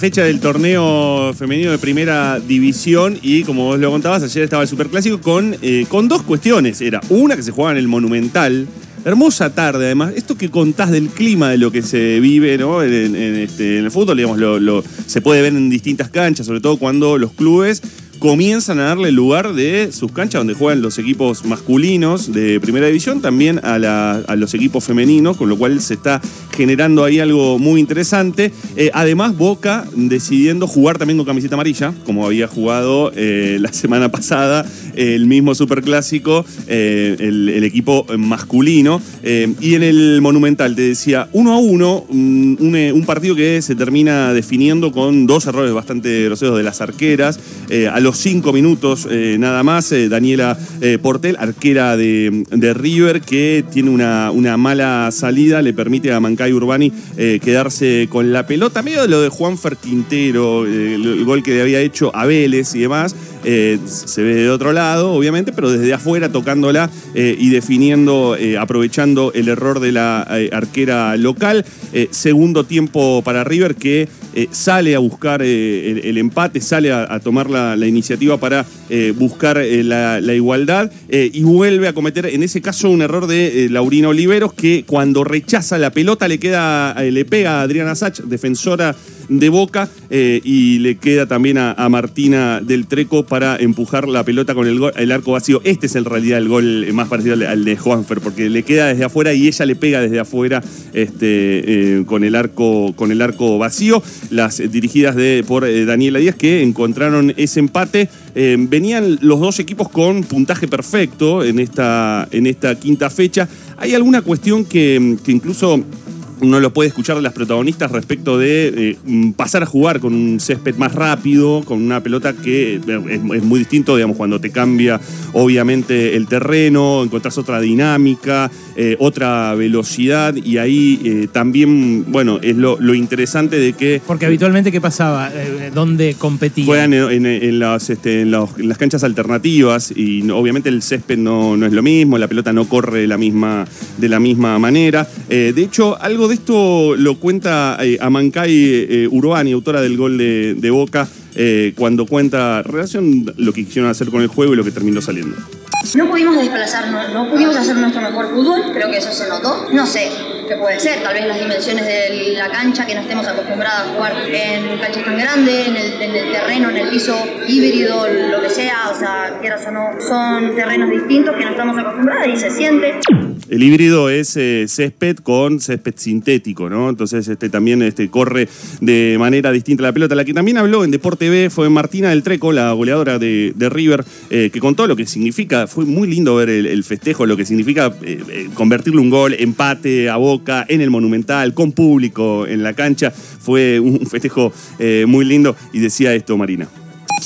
Fecha del torneo femenino de primera división y como vos lo contabas, ayer estaba el Superclásico con, eh, con dos cuestiones. Era una que se jugaba en el Monumental, hermosa tarde además. Esto que contás del clima de lo que se vive ¿no? en, este, el fútbol, digamos, lo- se puede ver en distintas canchas, sobre todo cuando los clubes comienzan a darle lugar de sus canchas donde juegan los equipos masculinos de primera división, también a, los equipos femeninos, con lo cual se está generando ahí algo muy interesante. Eh, además, Boca decidiendo jugar también con camiseta amarilla, como había jugado eh, la semana pasada el mismo superclásico, eh, el, equipo masculino. Y en el Monumental, te decía, uno a uno, un, un, un partido que se termina definiendo con dos errores bastante groseros de las arqueras. A los cinco minutos eh, nada más, eh, Daniela eh, Portel, arquera de, River, que tiene una, una mala salida, le permite a Mancay Urbani quedarse con la pelota, medio de lo de Juanfer Quintero, el, el gol que le había hecho a Vélez y demás. se ve de otro lado, obviamente, pero desde afuera tocándola y definiendo, aprovechando el error de la arquera local. Segundo tiempo para River que eh, sale a buscar eh, el, el empate, sale a, tomar la, la iniciativa para eh, buscar la, la igualdad y vuelve a cometer en ese caso un error de Laurina Oliveros que cuando rechaza la pelota le queda, le pega a Adriana Sach, defensora de Boca, eh, y le queda también a, Martina del Treco para empujar la pelota con el, arco vacío. Este es en realidad el gol más parecido al, al de Juanfer, porque le queda desde afuera y ella le pega desde afuera este, eh, con, el arco, con el arco vacío. Las eh, dirigidas de, por eh, Daniela Díaz que encontraron ese empate. Eh, venían los dos equipos con puntaje perfecto en esta, en esta quinta fecha. Hay alguna cuestión que incluso uno lo puede escuchar de las protagonistas respecto de eh, mm, pasar a jugar con un césped más rápido, con una pelota que eh, es, es muy distinto, digamos, cuando te cambia obviamente el terreno, encontrás otra dinámica, eh, otra velocidad y ahí eh, también, bueno, es lo, lo interesante de que Porque habitualmente, ¿qué pasaba? ¿Dónde competía? Juegan en, en- en las, este, en los- en las canchas alternativas y obviamente el césped no, no es lo mismo, la pelota no corre de la misma, de la misma manera. Eh, de hecho, algo de esto lo cuenta eh, Amancay eh, Urbani, autora del gol de, Boca, eh, cuando cuenta relación lo que quisieron hacer con el juego y lo que terminó saliendo. No pudimos desplazarnos, no pudimos hacer nuestro mejor fútbol, creo que eso se notó. No sé qué puede ser, tal vez las dimensiones de la cancha, que no estemos acostumbrados a jugar en canchas tan grandes, en el, en el terreno, en el piso híbrido, lo que sea, o sea, quieras o no, son terrenos distintos que no estamos acostumbrados y se siente. El híbrido es eh, césped con césped sintético, ¿no? Entonces este también este, corre de manera distinta la pelota. La que también habló en Deporte B fue Martina del Treco, la goleadora de, River, eh, que contó lo que significa. Fue muy lindo ver el, festejo, lo que significa eh, eh, convertirle un gol, empate a boca en el Monumental, con público en la cancha. Fue un festejo muy lindo y decía esto Marina.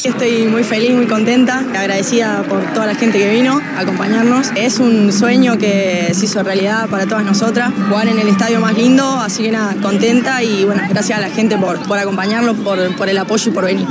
Estoy muy feliz, muy contenta, agradecida por toda la gente que vino a acompañarnos. Es un sueño que se hizo realidad para todas nosotras, jugar en el estadio más lindo, así que nada, contenta y bueno, gracias a la gente por, por acompañarnos, por, por el apoyo y por venir.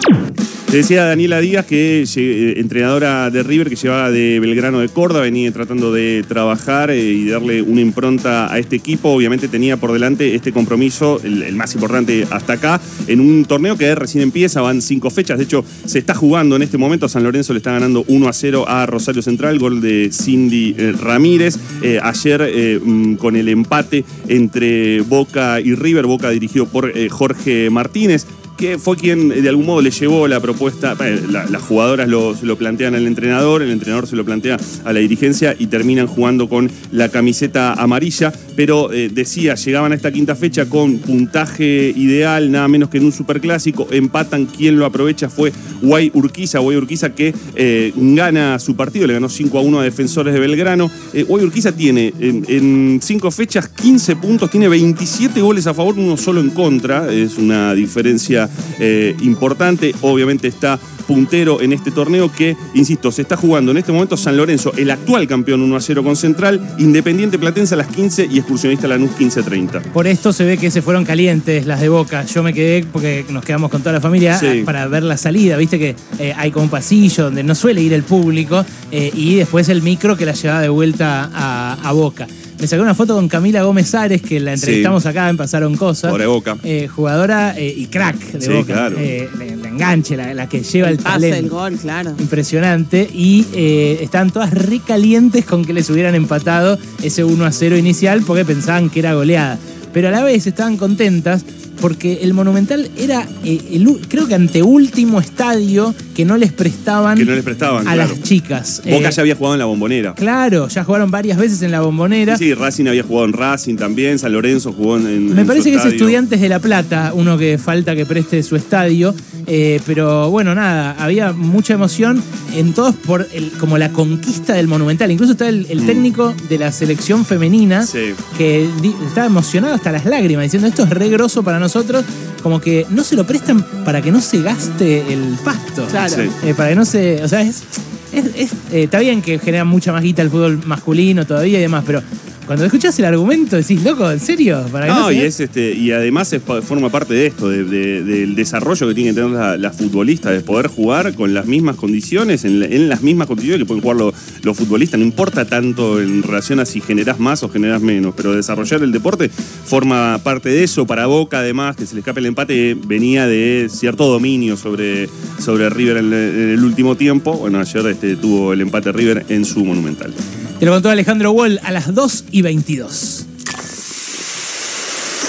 Te decía Daniela Díaz, que eh, entrenadora de River, que llevaba de Belgrano de Córdoba, venía tratando de trabajar eh, y darle una impronta a este equipo. Obviamente tenía por delante este compromiso, el, más importante hasta acá, en un torneo que recién empieza, van cinco fechas. De hecho, se está jugando en este momento. San Lorenzo le está ganando 1 a 0 a Rosario Central, gol de Cindy eh, Ramírez. Ayer mm, con el empate entre Boca y River, Boca dirigido por Jorge Martínez que fue quien de algún modo le llevó la propuesta, eh, la- las jugadoras se lo plantean al entrenador, el entrenador se lo plantea a la dirigencia y terminan jugando con la camiseta amarilla, pero eh, decía, llegaban a esta quinta fecha con puntaje ideal, nada menos que en un superclásico, empatan, quien lo aprovecha fue Guay Urquiza, Guay Urquiza que eh, gana su partido, le ganó 5 a 1 a Defensores de Belgrano. Eh, Guay Urquiza tiene en, en cinco fechas 15 puntos, tiene 27 goles a favor, uno solo en contra, es una diferencia eh, importante, obviamente está puntero en este torneo que, insisto, se está jugando en este momento San Lorenzo, el actual campeón 1 a 0 con Central, Independiente Platense a las 15 y Excursionista Lanús 15-30. Por esto se ve que se fueron calientes las de Boca. Yo me quedé porque nos quedamos con toda la familia Sí. eh, para ver la salida. Viste que eh, hay como un pasillo donde no suele ir el público eh, y después el micro que la llevaba de vuelta a, a Boca. me saqué una foto con Camila Gómez Ares, que la entrevistamos Sí. acá en Pasaron Cosas. De Boca. Eh, jugadora eh, y crack de Sí, Boca. claro. Eh, la, la enganche, la, la que lleva el, el talento. gol, claro. Impresionante. Y eh, estaban todas recalientes con que les hubieran empatado ese 1 a 0 inicial porque pensaban que era goleada. Pero a la vez estaban contentas porque el Monumental era, eh, el creo que anteúltimo estadio que no les prestaban, Que no les prestaban, a claro. las chicas. Boca Eh, ya había jugado en la bombonera. Claro, ya jugaron varias veces en la bombonera. Sí, Racing había jugado en Racing también, San Lorenzo jugó en. en Me su parece que es. Estudiantes de La Plata, uno que falta que preste su estadio. Eh, pero bueno, nada, había mucha emoción en todos por el, como la conquista del Monumental. Incluso está el, el Mm. técnico de la selección femenina Sí. que di- estaba emocionado hasta las lágrimas, diciendo esto es re grosso para nosotros, como que no se lo prestan para que no se gaste el pasto. Claro. Sí. Eh, para que no se. O sea, es. es- es, eh, está bien que genera mucha más guita el fútbol masculino todavía y demás, pero cuando escuchas el argumento decís, loco, ¿en serio? ¿Para que no, No, y, es este, y además es forma parte de esto, de- de- del desarrollo que tienen que tener la- las futbolistas, de poder jugar con las mismas condiciones, en, la- en las mismas condiciones que pueden jugar lo- los futbolistas. No importa tanto en relación a si generás más o generás menos, pero desarrollar el deporte forma parte de eso. Para Boca, además, que se le escape el empate, venía de cierto dominio sobre, sobre River en, el- en el último tiempo. Bueno, ayer este, tuvo el empate River en su monumental. Te lo contó Alejandro Wall a las 2 y 22.